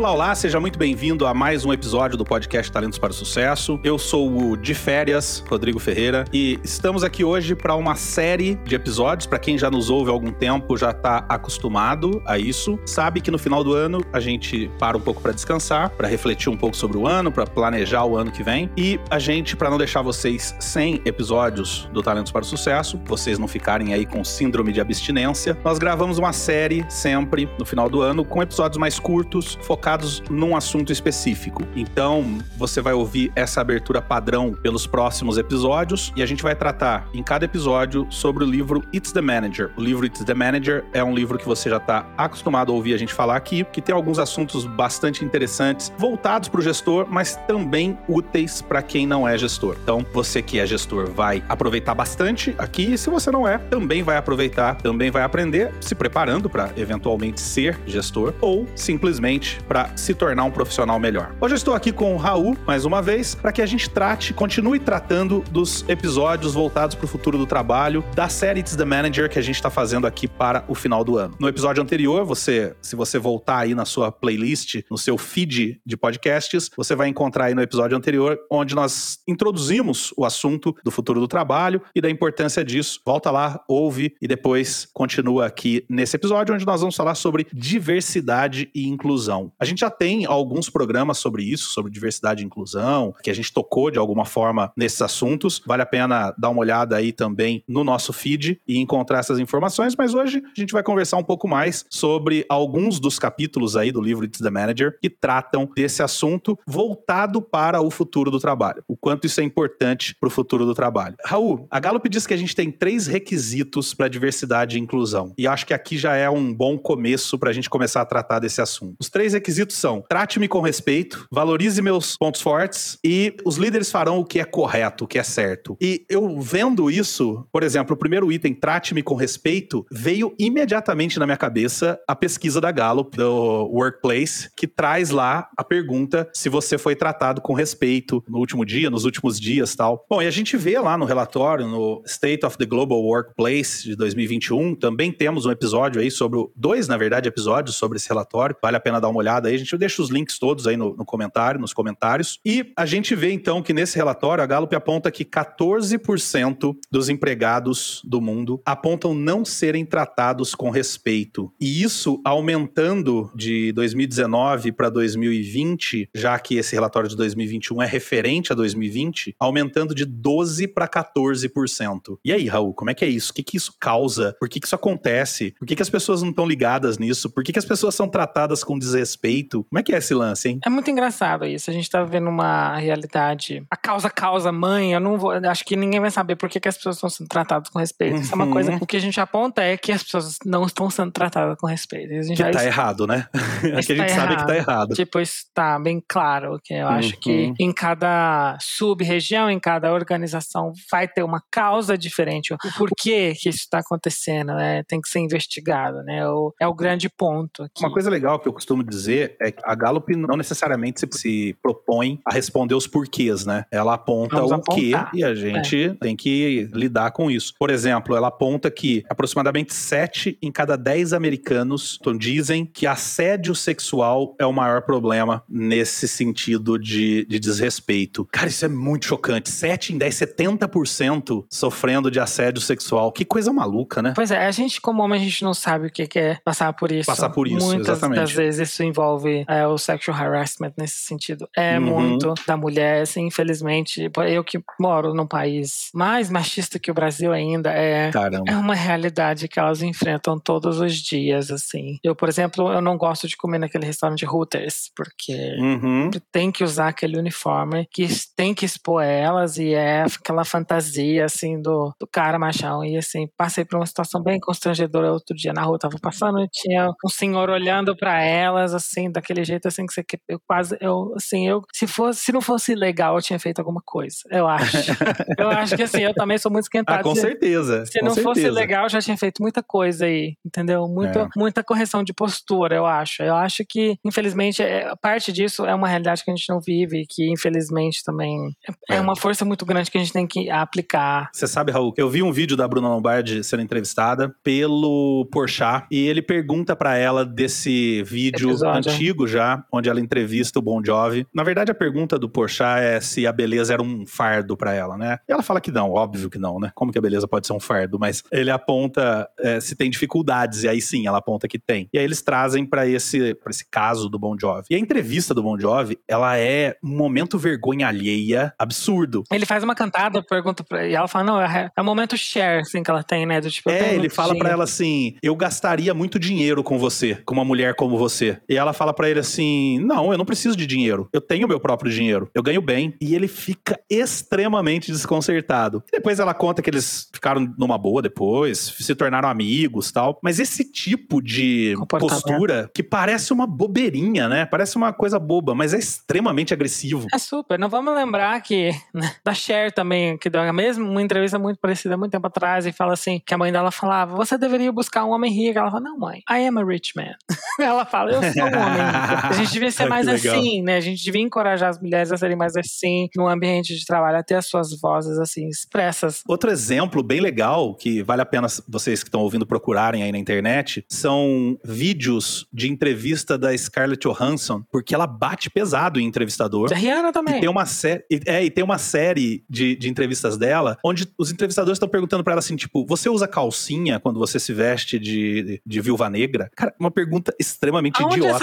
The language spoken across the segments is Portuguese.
Olá, olá, seja muito bem-vindo a mais um episódio do podcast Talentos para o Sucesso. Eu sou o de férias, Rodrigo Ferreira, e estamos aqui hoje para uma série de episódios. Para quem já nos ouve há algum tempo, já está acostumado a isso, sabe que no final do ano a gente para um pouco para descansar, para refletir um pouco sobre o ano, para planejar o ano que vem. E a gente, para não deixar vocês sem episódios do Talentos para o Sucesso, vocês não ficarem aí com síndrome de abstinência, nós gravamos uma série sempre no final do ano com episódios mais curtos, focados focados num assunto específico. Então, você vai ouvir essa abertura padrão pelos próximos episódios e a gente vai tratar em cada episódio sobre o livro It's the Manager. O livro It's the Manager é um livro que você já está acostumado a ouvir a gente falar aqui, que tem alguns assuntos bastante interessantes, voltados para o gestor, mas também úteis para quem não é gestor. Então, você que é gestor vai aproveitar bastante aqui e se você não é, também vai aproveitar, também vai aprender, se preparando para eventualmente ser gestor ou simplesmente para para se tornar um profissional melhor. Hoje eu estou aqui com o Raul, mais uma vez, para que a gente trate, continue tratando dos episódios voltados para o futuro do trabalho da série It's the Manager que a gente está fazendo aqui para o final do ano. No episódio anterior, você, se você voltar aí na sua playlist, no seu feed de podcasts, você vai encontrar aí no episódio anterior onde nós introduzimos o assunto do futuro do trabalho e da importância disso. Volta lá, ouve e depois continua aqui nesse episódio onde nós vamos falar sobre diversidade e inclusão. A gente já tem alguns programas sobre isso, sobre diversidade e inclusão, que a gente tocou de alguma forma nesses assuntos. Vale a pena dar uma olhada aí também no nosso feed e encontrar essas informações, mas hoje a gente vai conversar um pouco mais sobre alguns dos capítulos aí do livro It's the Manager que tratam desse assunto voltado para o futuro do trabalho. O quanto isso é importante para o futuro do trabalho. Raul, a Gallup diz que a gente tem três requisitos para diversidade e inclusão. E acho que aqui já é um bom começo para a gente começar a tratar desse assunto. Os três requisitos são: trate-me com respeito, valorize meus pontos fortes e os líderes farão o que é correto, o que é certo. E eu vendo isso, por exemplo, o primeiro item, trate-me com respeito, veio imediatamente na minha cabeça a pesquisa da Gallup, do Workplace, que traz lá a pergunta se você foi tratado com respeito no último dia, nos últimos dias tal. Bom, e a gente vê lá no relatório, no State of the Global Workplace de 2021, também temos um episódio aí sobre, dois, na verdade, episódios sobre esse relatório, vale a pena dar uma olhada aí, a gente deixa os links todos aí no, no comentário, nos comentários. E a gente vê então que nesse relatório a Gallup aponta que 14% dos empregados do mundo apontam não serem tratados com respeito. E isso aumentando de 2019 para 2020, já que esse relatório de 2021 é referente a 2020, aumentando de 12 para 14%. E aí, Raul, como é que é isso? O que, que isso causa? Por que, que isso acontece? Por que, que as pessoas não estão ligadas nisso? Por que, que as pessoas são tratadas com desrespeito? Respeito. Como é que é esse lance, hein? É muito engraçado isso. A gente tá vendo uma realidade. A causa causa mãe, eu não vou. Acho que ninguém vai saber por que, que as pessoas estão sendo tratadas com respeito. Uhum. Isso é uma coisa. Uhum. O que a gente aponta é que as pessoas não estão sendo tratadas com respeito. A gente que tá errado, né? é que a gente tá sabe que tá errado. Tipo, isso tá bem claro. Que eu acho uhum. que em cada sub-região, em cada organização, vai ter uma causa diferente. O porquê que isso está acontecendo, né? Tem que ser investigado, né? O, é o grande ponto. Aqui. Uma coisa legal que eu costumo dizer é que a Gallup não necessariamente se, se propõe a responder os porquês, né? Ela aponta Vamos o que e a gente é. tem que lidar com isso. Por exemplo, ela aponta que aproximadamente 7 em cada 10 americanos então, dizem que assédio sexual é o maior problema nesse sentido de, de desrespeito. Cara, isso é muito chocante. 7 em 10, 70% sofrendo de assédio sexual. Que coisa maluca, né? Pois é, a gente, como homem, a gente não sabe o que é passar por isso. Passar por isso, Muitas exatamente. das vezes isso envolve envolve é, o sexual harassment nesse sentido. É uhum. muito da mulher, assim, infelizmente. Eu que moro num país mais machista que o Brasil ainda, é, é uma realidade que elas enfrentam todos os dias, assim. Eu, por exemplo, eu não gosto de comer naquele restaurante Hooters, porque uhum. tem que usar aquele uniforme que tem que expor elas e é aquela fantasia, assim, do, do cara machão. E, assim, passei por uma situação bem constrangedora outro dia na rua, tava passando e tinha um senhor olhando para elas, assim, assim, daquele jeito assim que você eu quase eu assim, eu se fosse se não fosse legal, eu tinha feito alguma coisa. Eu acho. eu acho que assim, eu também sou muito esquentado. Ah, com certeza. Se com não certeza. fosse legal, eu já tinha feito muita coisa aí, entendeu? Muito, é. muita correção de postura, eu acho. Eu acho que, infelizmente, é, parte disso é uma realidade que a gente não vive, que infelizmente também é, é uma força muito grande que a gente tem que aplicar. Você sabe, Raul, eu vi um vídeo da Bruna Lombardi sendo entrevistada pelo Porchat e ele pergunta para ela desse vídeo Episódio. Antigo já, onde ela entrevista o Bon Jovi. Na verdade, a pergunta do Porchat é se a beleza era um fardo para ela, né? E ela fala que não, óbvio que não, né? Como que a beleza pode ser um fardo? Mas ele aponta é, se tem dificuldades, e aí sim, ela aponta que tem. E aí eles trazem para esse, pra esse caso do Bon Jovi. E a entrevista do Bon Jovi, ela é um momento vergonha alheia absurdo. Ele faz uma cantada, pergunta pra, e ela fala, não, é, é um momento share, assim, que ela tem, né? Do, tipo, é, ele fala para ela assim, eu gastaria muito dinheiro com você, com uma mulher como você. E ela fala para ele assim, não, eu não preciso de dinheiro, eu tenho meu próprio dinheiro, eu ganho bem. E ele fica extremamente desconcertado. E depois ela conta que eles ficaram numa boa depois, se tornaram amigos tal. Mas esse tipo de postura que parece uma bobeirinha, né? Parece uma coisa boba, mas é extremamente agressivo. É super. Não vamos lembrar que né, da Cher também, que deu a mesma uma entrevista muito parecida muito tempo atrás e fala assim, que a mãe dela falava, você deveria buscar um homem rico. Ela fala, não mãe, I am a rich man. ela fala, eu sou um homem. A gente devia ser mais assim, né? A gente devia encorajar as mulheres a serem mais assim, no ambiente de trabalho, a ter as suas vozes assim, expressas. Outro exemplo bem legal, que vale a pena vocês que estão ouvindo procurarem aí na internet, são vídeos de entrevista da Scarlett Johansson, porque ela bate pesado em entrevistador. Da Rihanna também. E tem uma série, é, e tem uma série de, de entrevistas dela, onde os entrevistadores estão perguntando para ela assim, tipo, você usa calcinha quando você se veste de, de viúva negra? Cara, uma pergunta extremamente Aonde idiota.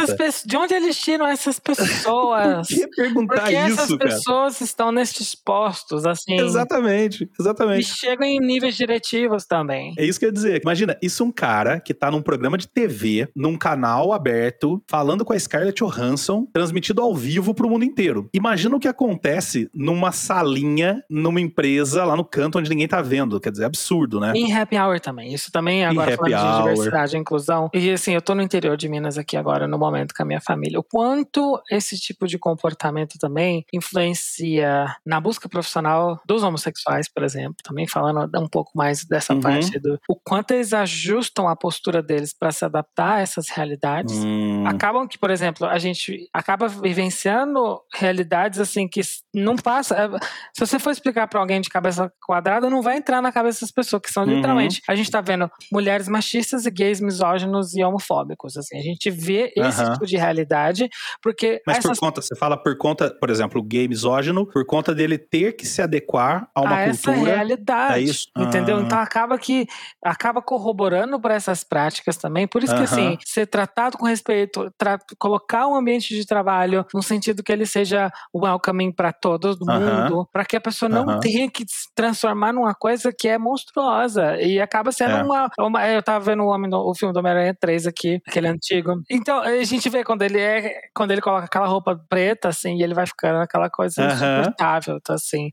De onde eles tiram essas pessoas? Por que perguntar Porque isso, essas cara? pessoas estão nestes postos, assim. Exatamente, exatamente. E chegam em níveis diretivos também. É isso que eu ia dizer. Imagina, isso é um cara que tá num programa de TV, num canal aberto, falando com a Scarlett Johansson, transmitido ao vivo pro mundo inteiro. Imagina o que acontece numa salinha, numa empresa, lá no canto onde ninguém tá vendo. Quer dizer, é absurdo, né? Em happy hour também. Isso também, agora falando de diversidade e inclusão. E assim, eu tô no interior de Minas aqui agora, no momento, com a minha família. O quanto esse tipo de comportamento também influencia na busca profissional dos homossexuais, por exemplo. Também falando um pouco mais dessa uhum. parte do o quanto eles ajustam a postura deles para se adaptar a essas realidades. Hum. Acabam que, por exemplo, a gente acaba vivenciando realidades assim que não passa. É, se você for explicar para alguém de cabeça quadrada, não vai entrar na cabeça das pessoas, que são uhum. literalmente. A gente tá vendo mulheres machistas e gays misóginos e homofóbicos. Assim, a gente vê esse tipo de realidade, porque. Mas essas... por conta, você fala por conta, por exemplo, o gay misógino, por conta dele ter que se adequar a uma a cultura. Essa realidade. É isso? Entendeu? Ah. Então acaba que acaba corroborando para essas práticas também. Por isso que, assim, ser tratado com respeito, colocar um ambiente de trabalho no sentido que ele seja welcoming para todo mundo, para que a pessoa não tenha que se transformar numa coisa que é monstruosa. E acaba sendo é. uma, uma, Eu tava vendo o, homem, o filme do Homem-Aranha 3 aqui, aquele antigo. Então, a gente vê quando ele é. Quando ele coloca aquela roupa preta, assim, e ele vai ficando aquela coisa insuportável. Então, assim.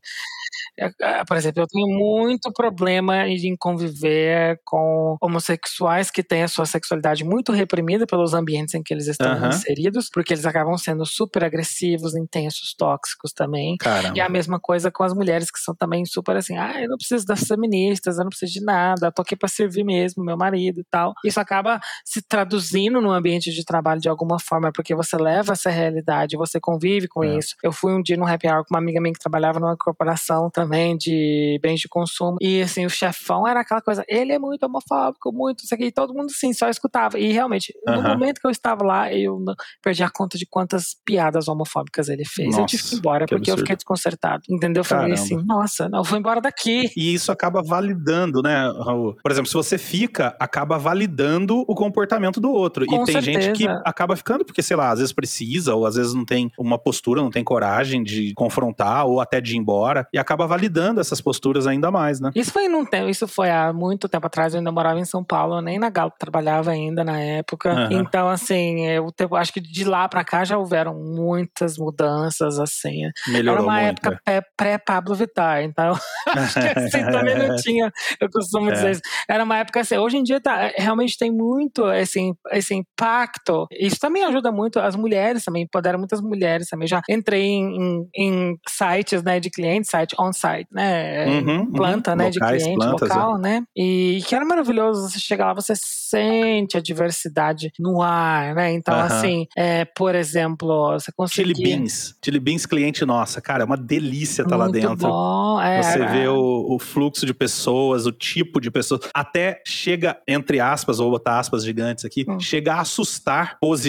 É, é, por exemplo, eu tenho muito problema em conviver com homossexuais que têm a sua sexualidade muito reprimida pelos ambientes em que eles estão uhum. inseridos, porque eles acabam sendo super agressivos, intensos, tóxicos também. Caramba. E a mesma coisa com as mulheres que são também super assim, ah, eu não preciso das feministas, eu não preciso de nada, eu tô aqui pra servir mesmo meu marido e tal. Isso acaba se traduzindo no ambiente de trabalho de alguma forma, porque você leva essa realidade, você convive com é. isso. Eu fui um dia no happy hour com uma amiga minha que trabalhava numa corporação também de bens de consumo. E assim, o chefão era aquela coisa, ele é muito homofóbico, muito isso aqui, e todo mundo sim, só escutava. E realmente, no momento que eu estava lá, eu perdi a conta de quantas piadas homofóbicas ele fez. Nossa, eu tive que ir embora, que porque absurdo. eu fiquei desconcertado. Entendeu? Eu falei assim, nossa, não, eu vou embora daqui. E isso acaba validando, né, Raul? Por exemplo, se você fica, acaba validando o comportamento do outro. Com e tem certeza. gente que acaba ficando porque, sei lá, às vezes precisa, ou às vezes não tem uma postura, não tem coragem de confrontar, ou até de ir embora, e acaba validando essas posturas ainda mais, né? Isso foi num tempo, isso foi há muito tempo atrás, eu ainda morava em São Paulo, nem na Galp trabalhava ainda na época. Uhum. Então, assim, eu acho que de lá para cá já houveram muitas mudanças, assim. Melhorou Era uma muito, época pré-Pablo Vittar, então acho que assim também não tinha, eu costumo dizer É. isso. Era uma época assim, hoje em dia tá, realmente tem muito esse, esse impacto, e isso também ajuda muito as mulheres também, empodera muitas mulheres também. Já entrei em, em, sites, né, de clientes, site on-site, né, uhum, uhum. planta, uhum. né, Locais, de cliente plantas, local, é. né, e que era maravilhoso, você chega lá, você sente a diversidade no ar, né, então assim, é, por exemplo, você consegue... Chili Beans, Chili Beans cliente nossa, cara, é uma delícia estar tá lá dentro. Bom, é, você vê o, o fluxo de pessoas, o tipo de pessoas, até chega, entre aspas, vou botar aspas gigantes aqui, hum. chega a assustar positivamente,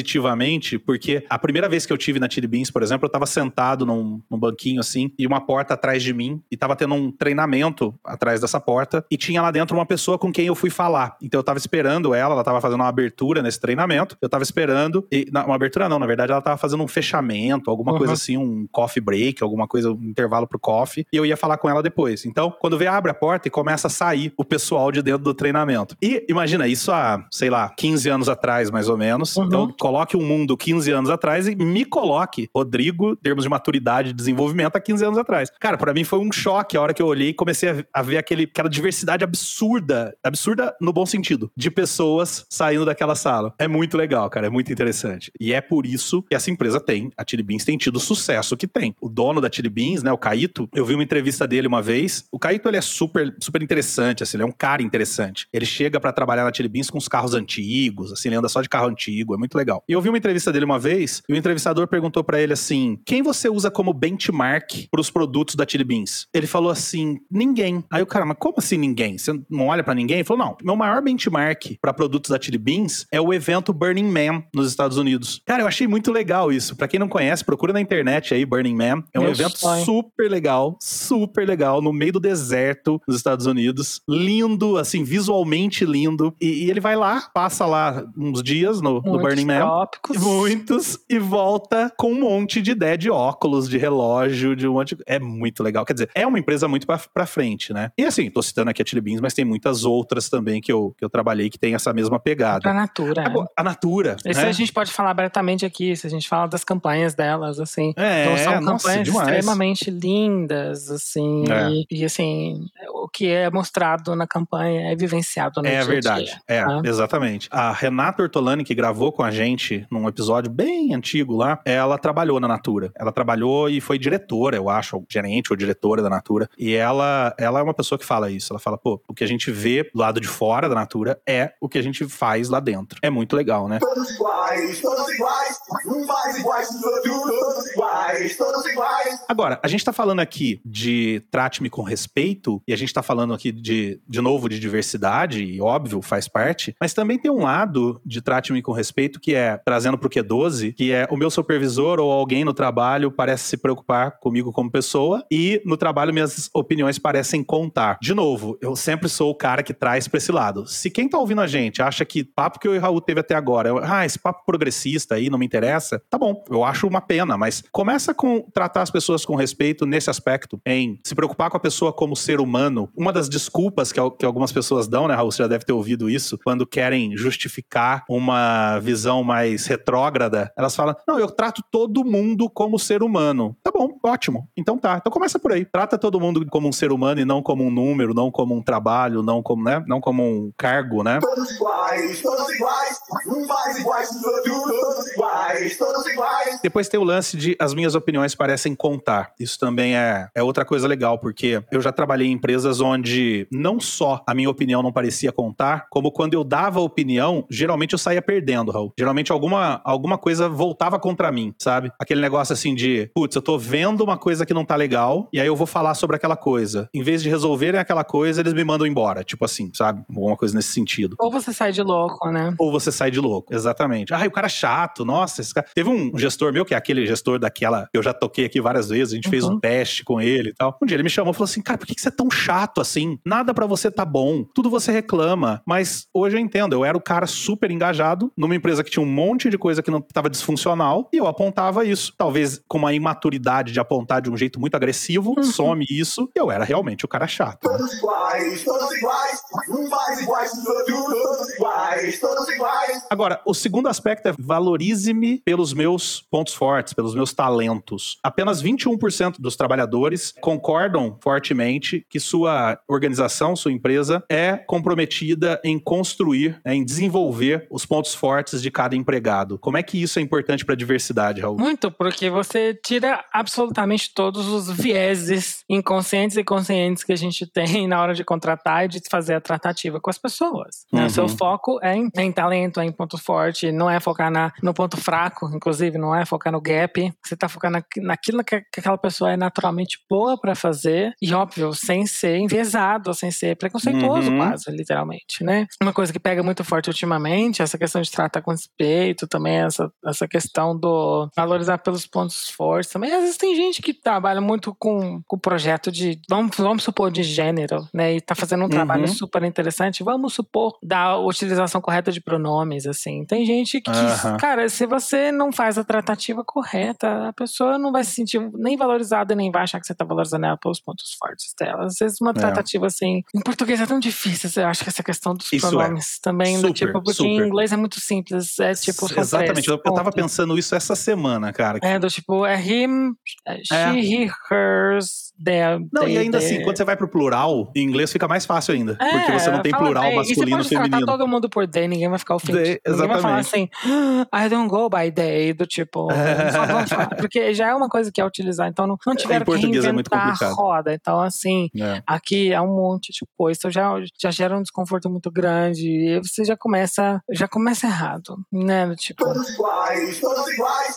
porque a primeira vez que eu tive na Chili Beans, por exemplo, eu tava sentado num, num banquinho assim, e uma porta atrás de mim, e tava tendo um treinamento atrás dessa porta, e tinha lá dentro uma pessoa com quem eu fui falar. Então eu tava esperando ela, ela tava fazendo uma abertura nesse treinamento, eu tava esperando, e não, uma abertura não, na verdade ela tava fazendo um fechamento, alguma uhum. coisa assim, um coffee break, alguma coisa, um intervalo pro coffee, e eu ia falar com ela depois. Então, quando vê, abre a porta e começa a sair o pessoal de dentro do treinamento. E imagina, isso há, sei lá, 15 anos atrás, mais ou menos. Uhum. Então, coloque um mundo 15 anos atrás e me coloque, Rodrigo, em termos de maturidade e desenvolvimento, há 15 anos atrás. Cara, para mim foi um choque a hora que eu olhei e comecei a, a ver aquele, aquela diversidade absurda, absurda no bom sentido, de pessoas saindo daquela sala. É muito legal, cara, é muito interessante. E é por isso que essa empresa tem, a Chili Beans tem tido o sucesso que tem. O dono da Chili Beans, né, o Caíto, eu vi uma entrevista dele uma vez. O Caíto, ele é super, super interessante, assim, ele é um cara interessante. Ele chega para trabalhar na Chili Beans com os carros antigos, assim, ele anda só de carro antigo, é muito legal. E eu vi uma entrevista dele uma vez, e o entrevistador perguntou para ele assim: quem você usa como benchmark para os produtos da Chili Beans? Ele falou assim: ninguém. Aí o cara, mas como assim ninguém? Você não olha para ninguém? Ele falou: não, meu maior benchmark para produtos da Chili Beans é o evento Burning Man nos Estados Unidos. Cara, eu achei muito legal isso. Para quem não conhece, procura na internet aí Burning Man. É um meu evento sonho. super legal, super legal, no meio do deserto nos Estados Unidos. Lindo, assim, visualmente lindo. E, e ele vai lá, passa lá uns dias no, no Burning Man. Tópicos. Muitos. E volta com um monte de ideia de óculos, de relógio, de um monte. É muito legal. Quer dizer, é uma empresa muito pra, pra frente, né? E assim, tô citando aqui a Chili Beans, mas tem muitas outras também que eu, que eu trabalhei que tem essa mesma pegada. A Natura. A, a Natura. Isso né? a gente pode falar abertamente aqui, se a gente fala das campanhas delas, assim. É, então, são nossa, campanhas demais. extremamente lindas, assim. É. E, e, assim, o que é mostrado na campanha é vivenciado no É dia verdade. Dia, é, tá? exatamente. A Renata Ortolani, que gravou com a gente num episódio bem antigo lá, ela trabalhou na Natura. Ela trabalhou e foi diretora, eu acho, ou gerente ou diretora da Natura. E ela, ela é uma pessoa que fala isso. Ela fala, pô, o que a gente vê do lado de fora da Natura é o que a gente faz lá dentro. É muito legal, né? Todos iguais, todos iguais, mais iguais, todos iguais, todos iguais. Agora, a gente tá falando aqui de trate-me com respeito, e a gente tá falando aqui de, de novo, de diversidade, e óbvio, faz parte, mas também tem um lado de trate-me com respeito que é, trazendo pro Q12, que é o meu supervisor ou alguém no trabalho parece se preocupar comigo como pessoa, e no trabalho minhas opiniões parecem contar. De novo, eu sempre sou o cara que traz pra esse lado. Se quem tá ouvindo a gente acha que papo que eu e o Raul teve até agora, ah, esse papo progressista aí não me interessa, tá bom, eu acho uma pena, mas começa com tratar as pessoas com respeito nesse aspecto, em se preocupar com a pessoa como ser humano. Uma das desculpas que, que algumas pessoas dão, né, Raul, você já deve ter ouvido isso, quando querem justificar uma visão mais retrógrada, elas falam: não, eu trato todo mundo como ser humano. Tá bom, ótimo. Então tá. Então começa por aí. Trata todo mundo como um ser humano e não como um número, não como um trabalho, não como, né? Não como um cargo, né? Todos iguais, todos iguais, mais iguais, todos iguais, todos iguais. Depois tem o lance de as minhas opiniões parecem contar. Isso também é, é outra coisa legal, porque eu já trabalhei em empresas onde não só a minha opinião não parecia contar, como quando eu dava opinião, geralmente eu saía perdendo, Raul. Geralmente alguma, alguma coisa voltava contra mim, sabe? Aquele negócio assim de, putz, eu tô vendo uma coisa que não tá legal, e aí eu vou falar sobre aquela coisa. Em vez de resolverem aquela coisa, eles me mandam embora. Tipo assim, sabe? Alguma coisa nesse sentido. Ou você sai de louco, né? Ou você sai de louco, exatamente. Ah, o cara é chato, nossa, esse cara. Teve um gestor meu, que é aquele gestor daquela que eu já toquei aqui várias vezes, a gente uhum. fez um teste com ele e tal. Um dia ele me chamou e falou assim: cara, por que você é tão chato assim? Nada para você tá bom, tudo você reclama. Mas hoje eu entendo, eu era o cara super engajado numa empresa que tinha um monte de coisa que não tava disfuncional e eu apontava isso. Talvez com uma imaturidade de apontar de um jeito muito agressivo, uhum. some isso, eu era realmente o cara chato. Todos iguais, todos iguais, mais iguais, todos iguais, todos iguais. Agora, o segundo aspecto é valorize-me pelos meus pontos fortes, pelos meus talentos. Apenas 21% dos trabalhadores concordam fortemente que sua organização, sua empresa, é comprometida em construir, né, em desenvolver os pontos fortes de cada empregado. Como é que isso é importante para a diversidade, Raul? Muito, porque você tira absolutamente todos os vieses inconscientes e conscientes que a gente tem na hora de contratar e de fazer a tratativa com as pessoas. Uhum. O seu foco é em, em, talento, é em ponto forte, não é focar na, no ponto fraco, inclusive, não é focar no gap. Você está focando na, naquilo que, que, aquela pessoa é naturalmente boa para fazer e, óbvio, sem ser enviesado, sem ser preconceituoso, uhum. quase, literalmente, né? Uma coisa que pega muito forte ultimamente, essa questão de tratar com respeito, também essa, essa questão do valorizar pelos pontos fortes. Também, às vezes, tem gente que trabalha muito com o projeto de, vamos, vamos supor, de gênero, né? E tá fazendo um trabalho uhum. super interessante. Vamos supor da utilização correta de pronomes, assim. Tem gente que, uhum. cara, se você não faz a tratativa correta, a pessoa não vai se sentir nem valorizada, nem vai achar que você tá valorizando ela pelos pontos fortes dela. Às vezes, uma é. tratativa, é. assim, em português é tão difícil, eu acho que essa questão dos Isso é. pronomes é. também, super, do tipo, porque super. em inglês é muito simples. É tipo, Exatamente, eu, eu tava pensando isso essa semana, cara. É, do tipo, é him, é she, he, hers, them. Não, they, e ainda they. assim, quando você vai pro plural, em inglês fica mais fácil ainda. É, porque você não tem plural they. masculino e você pode feminino. todo mundo por they, ninguém vai ficar ofendido. They, ninguém vai falar assim, ah, I don't go by they, do tipo, porque já é uma coisa que é utilizar, então não, não tiveram que reinventar é a roda. Então, assim, é. aqui é um monte de coisa, então já, já gera um desconforto muito grande e você já começa, já começa errado, né? Tipo... Todos iguais, todos iguais,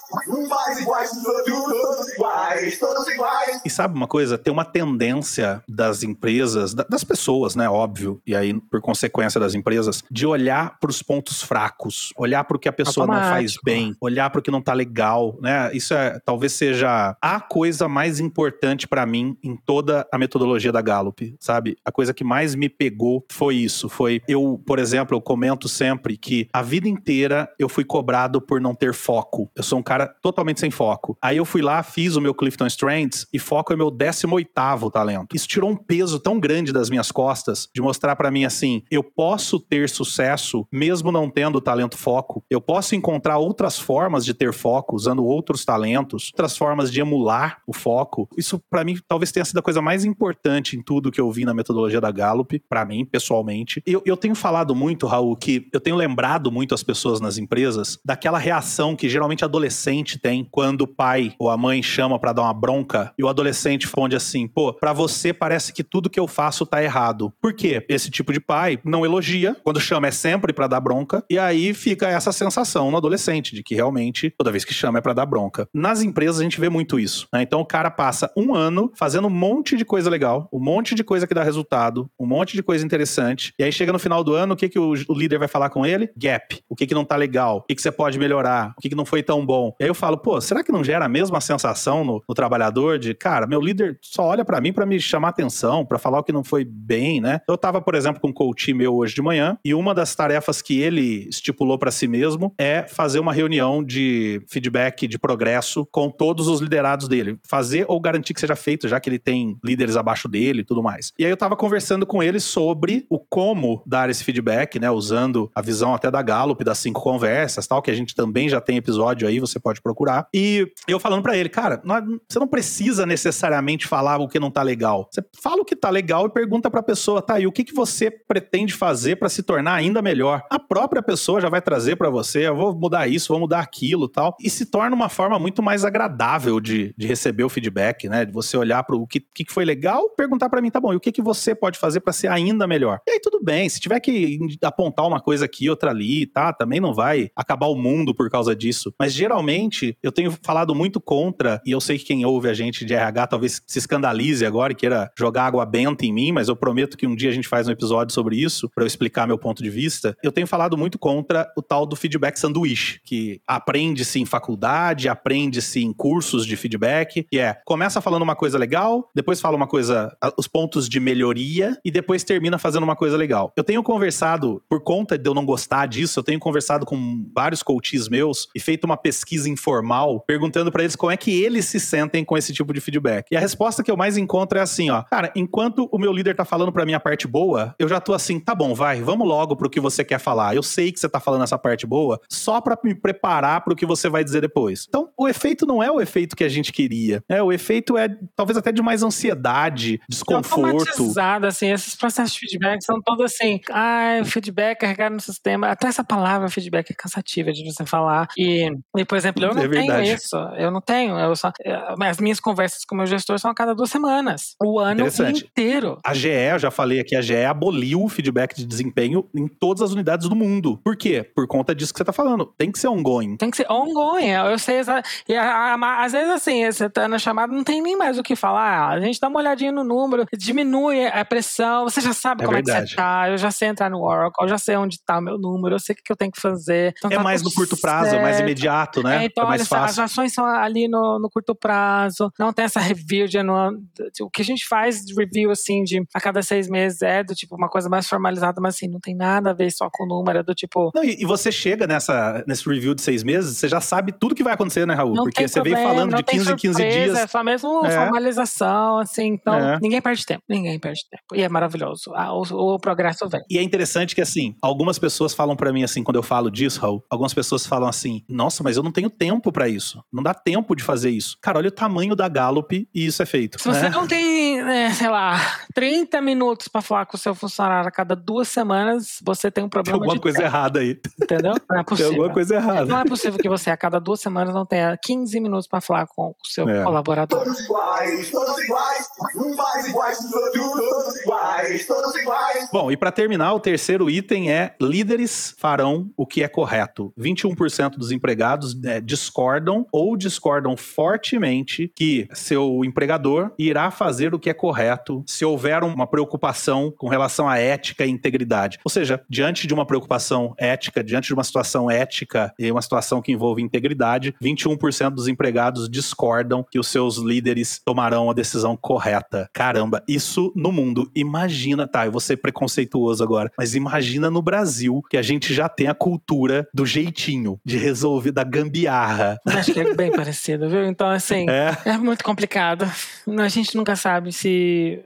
mais iguais, todos iguais, todos iguais. E sabe uma coisa? Tem uma tendência das empresas, das pessoas, né, óbvio, e aí por consequência das empresas, de olhar para os pontos fracos, olhar para o que a pessoa Automático. não faz bem, olhar para o que não tá legal, né? Isso é talvez seja a coisa mais importante para mim em toda a metodologia da Gallup, sabe? A coisa que mais me pegou foi isso, foi eu, por exemplo, eu comento sempre que a vida inteira eu fui cobrado por não ter foco. Eu sou um cara totalmente sem foco. Aí eu fui lá, fiz o meu Clifton Strengths e foco é meu 18 talento. Isso tirou um peso tão grande das minhas costas de mostrar para mim assim, eu posso ter sucesso mesmo não tendo talento foco. Eu posso encontrar outras formas de ter foco usando outros talentos, outras formas de emular o foco. Isso para mim talvez tenha sido a coisa mais importante em tudo que eu vi na metodologia da Gallup, para mim pessoalmente. Eu, eu tenho falado muito, Raul, que eu tenho lembrado muito as pessoas nas empresas daquela reação que geralmente adolescente tem quando o pai ou a mãe chama para dar uma bronca e o adolescente responde assim: pô, pra você parece que tudo que eu faço tá errado. Por quê? Esse tipo de pai não elogia, quando chama é sempre para dar bronca, e aí fica essa sensação no adolescente de que realmente toda vez que chama é para dar bronca. Nas empresas a gente vê muito isso, né? Então o cara passa um ano fazendo um monte de coisa legal, um monte de coisa que dá resultado, um monte de coisa interessante, e aí chega no final do ano, o que, que o, o líder vai falar com ele? Gap. O que, que não tá legal? O que, que você pode melhorar? O que, que não foi tão bom? E aí eu falo, pô, será que não gera a mesma sensação no, no trabalhador de, cara, meu líder só olha para mim para me chamar atenção, para falar o que não foi bem, né? Eu tava, por exemplo, com um coach meu hoje de manhã, e uma das tarefas que ele estipulou para si mesmo é fazer uma reunião de feedback de progresso com todos os liderados dele. Fazer ou garantir que seja feito, já que ele tem líderes abaixo dele e tudo mais. E aí eu tava conversando com ele sobre o como dar esse feedback, né? Usando a visão até da Gallup, das cinco conversas, tal, que a gente também já tem episódio aí, você pode procurar. E eu falando para ele, cara, você não precisa necessariamente falar o que não tá legal. Você fala o que tá legal e pergunta pra pessoa, tá, e o que, que você pretende fazer para se tornar ainda melhor? A própria pessoa já vai trazer para você, eu vou mudar isso, vou mudar aquilo tal. E se torna uma forma muito mais agradável de, de receber o feedback, né? De você olhar para o que, que foi legal, perguntar para mim, tá bom, e o que, que você pode fazer para ser ainda melhor? E aí tudo bem, se tiver que apontar uma coisa aqui, outra ali, tá? Também não vai acabar o mundo por causa disso. Mas geralmente eu tenho falado muito contra, e eu sei que quem ouve a gente de RH talvez se escandalize agora e queira jogar água benta em mim, mas eu prometo que um dia a gente faz um episódio sobre isso para eu explicar meu ponto de vista. Eu tenho falado muito contra o tal do feedback sanduíche, que aprende-se em faculdade, aprende-se em cursos de feedback, que é começa falando uma coisa legal, depois fala uma coisa, os pontos de melhoria e depois termina fazendo uma coisa legal. Eu tenho conversado, por conta de eu não gostar disso, eu tenho conversado com vários coaches meus e feito uma pesquisa informal perguntando para eles como é que eles se sentem com esse tipo de feedback. E a resposta resposta que eu mais encontro é assim, ó. Cara, enquanto o meu líder tá falando pra mim a parte boa, eu já tô assim, tá bom, vai, vamos logo pro que você quer falar. Eu sei que você tá falando essa parte boa, só para me preparar pro que você vai dizer depois. Então, o efeito não é o efeito que a gente queria. É, o efeito é talvez até de mais ansiedade, desconforto. assim, esses processos de feedback são todos assim, ah, feedback carregado no sistema. Até essa palavra feedback é cansativa de você falar. E, e por exemplo, eu não é tenho isso. Eu não tenho. Eu só, as minhas conversas com o meu gestor são a cada duas semanas. O ano inteiro. A GE, eu já falei aqui, a GE aboliu o feedback de desempenho em todas as unidades do mundo. Por quê? Por conta disso que você tá falando. Tem que ser ongoing. Tem que ser ongoing. Eu sei. E às vezes, assim, você tá na chamada, não tem nem mais o que falar. A gente dá uma olhadinha no número, diminui a pressão. Você já sabe é como verdade. é que você tá. Eu já sei entrar no Oracle, eu já sei onde tá o meu número, eu sei o que eu tenho que fazer. Então, é tá mais no curto prazo, certo. é mais imediato, né? É, então, é mais olha, fácil. As ações são ali no, no curto prazo. Não tem essa review de anual. O que a gente faz de review, assim, de a cada seis meses é do tipo uma coisa mais formalizada, mas assim, não tem nada a ver só com o número, é do tipo. Não, e, e, você chega nessa, nesse review de seis meses, você já sabe tudo que vai acontecer, né, Raul? Não Porque você problema, veio falando de 15 em 15 dias. É só mesmo é. formalização, assim. Então, é. ninguém perde tempo. Ninguém perde tempo. E é maravilhoso. Ah, o, o, progresso vem. E é interessante que, assim, algumas pessoas falam para mim, assim, quando eu falo disso, Raul, algumas pessoas falam assim: nossa, mas eu não tenho tempo para isso. Não dá tempo de fazer isso. Cara, olha o tamanho da Gallup e isso é feito. Se você não tem, né, sei lá, 30 minutos para falar com o seu funcionário a cada duas semanas, você tem um problema. Tem alguma coisa tempo. errada aí. Entendeu? Não é possível. Tem alguma coisa errada. Não é possível que você a cada duas semanas não tenha 15 minutos para falar com o seu é. colaborador. Todos iguais, todos iguais, mais iguais, todos iguais, todos iguais. Bom, e para terminar, o terceiro item é líderes farão o que é correto. 21% dos empregados é, discordam ou discordam fortemente que seu empregador irá fazer o que é correto se houver uma preocupação com relação à ética e integridade. Ou seja, diante de uma preocupação ética, diante de uma situação ética e uma situação que envolve integridade, 21% dos empregados discordam que os seus líderes tomarão a decisão correta. Caramba, isso no mundo. Imagina, tá, eu vou ser preconceituoso agora, mas imagina no Brasil que a gente já tem a cultura do jeitinho, de resolver, da gambiarra. Acho que é bem parecido, viu? Então, assim, é, é muito complicado. A gente nunca sabe se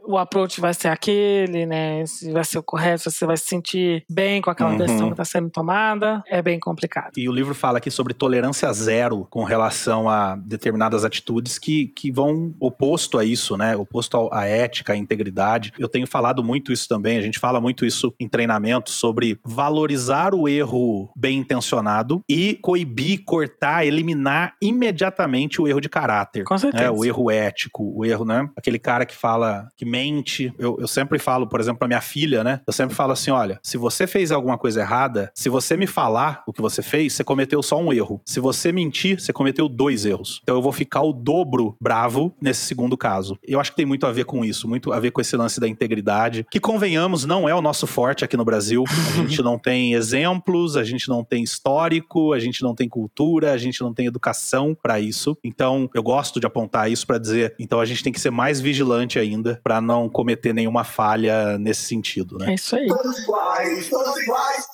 o approach vai ser aquele, né? Se vai ser o correto, se você vai se sentir bem com aquela uhum. decisão que está sendo tomada. É bem complicado. E o livro fala aqui sobre tolerância zero com relação a determinadas atitudes que, que vão oposto a isso, né? Oposto à ética, à integridade. Eu tenho falado muito isso também, a gente fala muito isso em treinamento sobre valorizar o erro bem intencionado e coibir, cortar, eliminar imediatamente o erro de caráter. Com certeza. Né? O erro ético, o erro, né? Aquele cara que fala, que mente. Eu, eu sempre falo, por exemplo, pra minha filha, né? Eu sempre falo assim: olha, se você fez alguma coisa errada, se você me falar o que você fez, você cometeu só um erro. Se você mentir, você cometeu dois erros. Então eu vou ficar o dobro bravo nesse segundo caso. Eu acho que tem muito a ver com isso, muito a ver com esse lance da integridade, que convenhamos, não é o nosso forte aqui no Brasil. A gente não tem exemplos, a gente não tem histórico, a gente não tem cultura, a gente não tem educação para isso. Então eu gosto de apontar isso para dizer, então a gente tem que ser mais vigilante ainda para não cometer nenhuma falha nesse sentido, né? É isso aí. Todos iguais, todos iguais,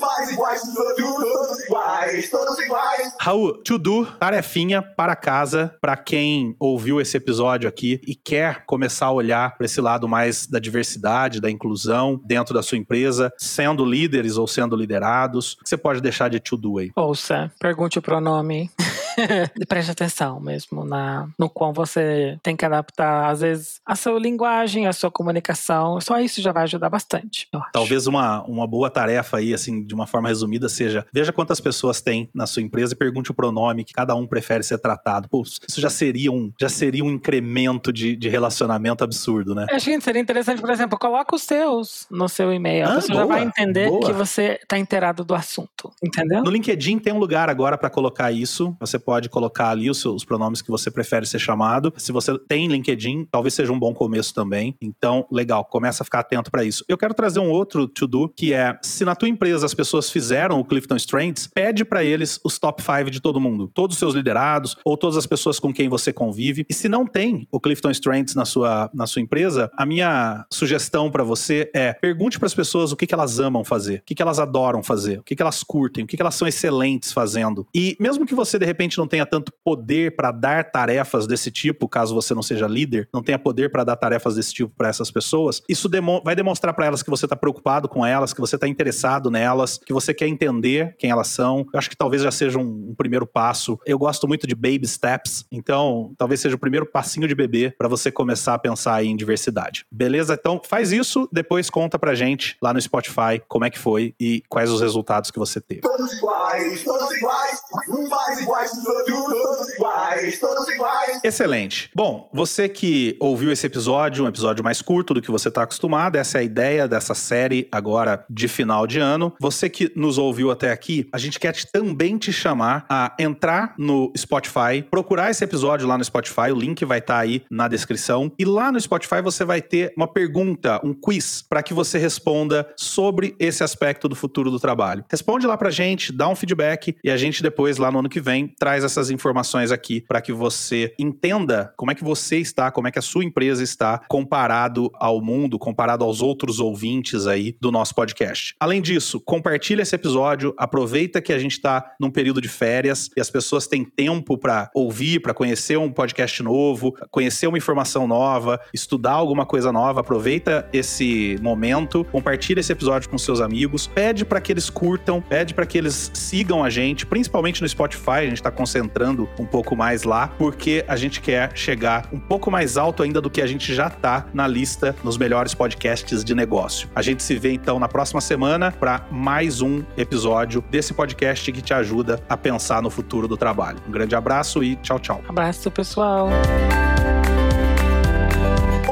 mais iguais, todos iguais, todos iguais. Raul, to do, tarefinha para casa, para quem ouviu esse episódio aqui e quer começar a olhar para esse lado mais da diversidade, da inclusão dentro da sua empresa, sendo líderes ou sendo liderados. O que você pode deixar de to do aí? Ouça, pergunte o pronome. Preste atenção mesmo na, no qual você tem que adaptar, às vezes, a sua linguagem, a sua comunicação. Só isso já vai ajudar bastante. Talvez uma, uma boa tarefa aí, assim, de uma forma resumida, seja veja quantas pessoas tem na sua empresa e pergunte o pronome que cada um prefere ser tratado. Pô, isso já seria um, já seria um incremento de, de relacionamento absurdo, né? Acho que seria interessante, por exemplo, coloca os seus no seu e-mail. Ah, a pessoa boa, já vai entender boa. que você está inteirado do assunto. Entendeu? No LinkedIn tem um lugar agora para colocar isso. Você pode colocar ali os, seus, pronomes que você prefere ser chamado. Se você tem LinkedIn, talvez seja um bom começo também. Então, legal, começa a ficar atento para isso. Eu quero trazer um outro to-do, que é, se na tua empresa as pessoas fizeram o Clifton Strengths, pede para eles os top 5 de todo mundo. Todos os seus liderados, ou todas as pessoas com quem você convive. E se não tem o Clifton Strengths na sua, na sua empresa, a minha sugestão para você é, pergunte para as pessoas o que, que elas amam fazer, o que, que elas adoram fazer, o que, que elas curtem, o que, que elas são excelentes fazendo. E mesmo que você, de repente, não tenha tanto poder para dar tarefas desse tipo, caso você não seja líder, não tenha poder para dar tarefas desse tipo para essas pessoas, isso demo vai demonstrar para elas que você está preocupado com elas, que você está interessado nelas, que você quer entender quem elas são. Eu acho que talvez já seja um, um primeiro passo. Eu gosto muito de baby steps, então talvez seja o primeiro passinho de bebê para você começar a pensar em diversidade. Beleza? Então faz isso, depois conta pra gente lá no Spotify como é que foi e quais os resultados que você teve. Todos iguais, todos iguais, mais iguais, todos iguais, todos iguais. Excelente. Bom, você que ouviu esse episódio, um episódio mais curto do que você está acostumado, essa é a ideia dessa série agora de final de ano. Você que nos ouviu até aqui, a gente quer também te chamar a entrar no Spotify, procurar esse episódio lá no Spotify, o link vai estar tá aí na descrição. E lá no Spotify você vai ter uma pergunta, um quiz, para que você responda sobre esse aspecto do futuro do trabalho. Responde lá pra gente, dá um feedback e a gente depois, lá no ano que vem, traz essas informações aqui para que você entenda como é que você está, como é que a sua empresa está comparado ao mundo, comparado aos outros ouvintes aí do nosso podcast. Além disso, compartilha esse episódio, aproveita que a gente está num período de férias e as pessoas têm tempo para ouvir, para conhecer um podcast novo, conhecer uma informação nova, estudar alguma coisa nova, aproveita esse momento, compartilha esse episódio com seus amigos, pede para que eles curtam, pede para que eles sigam a gente, principalmente no Spotify, a gente está concentrando um pouco mais lá, porque a gente quer chegar um pouco mais alto ainda do que a gente já tá na lista nos melhores podcasts de negócio. A gente se vê então na próxima semana para mais um episódio desse podcast que te ajuda a pensar no futuro do trabalho. Um grande abraço e tchau, tchau. Abraço, pessoal.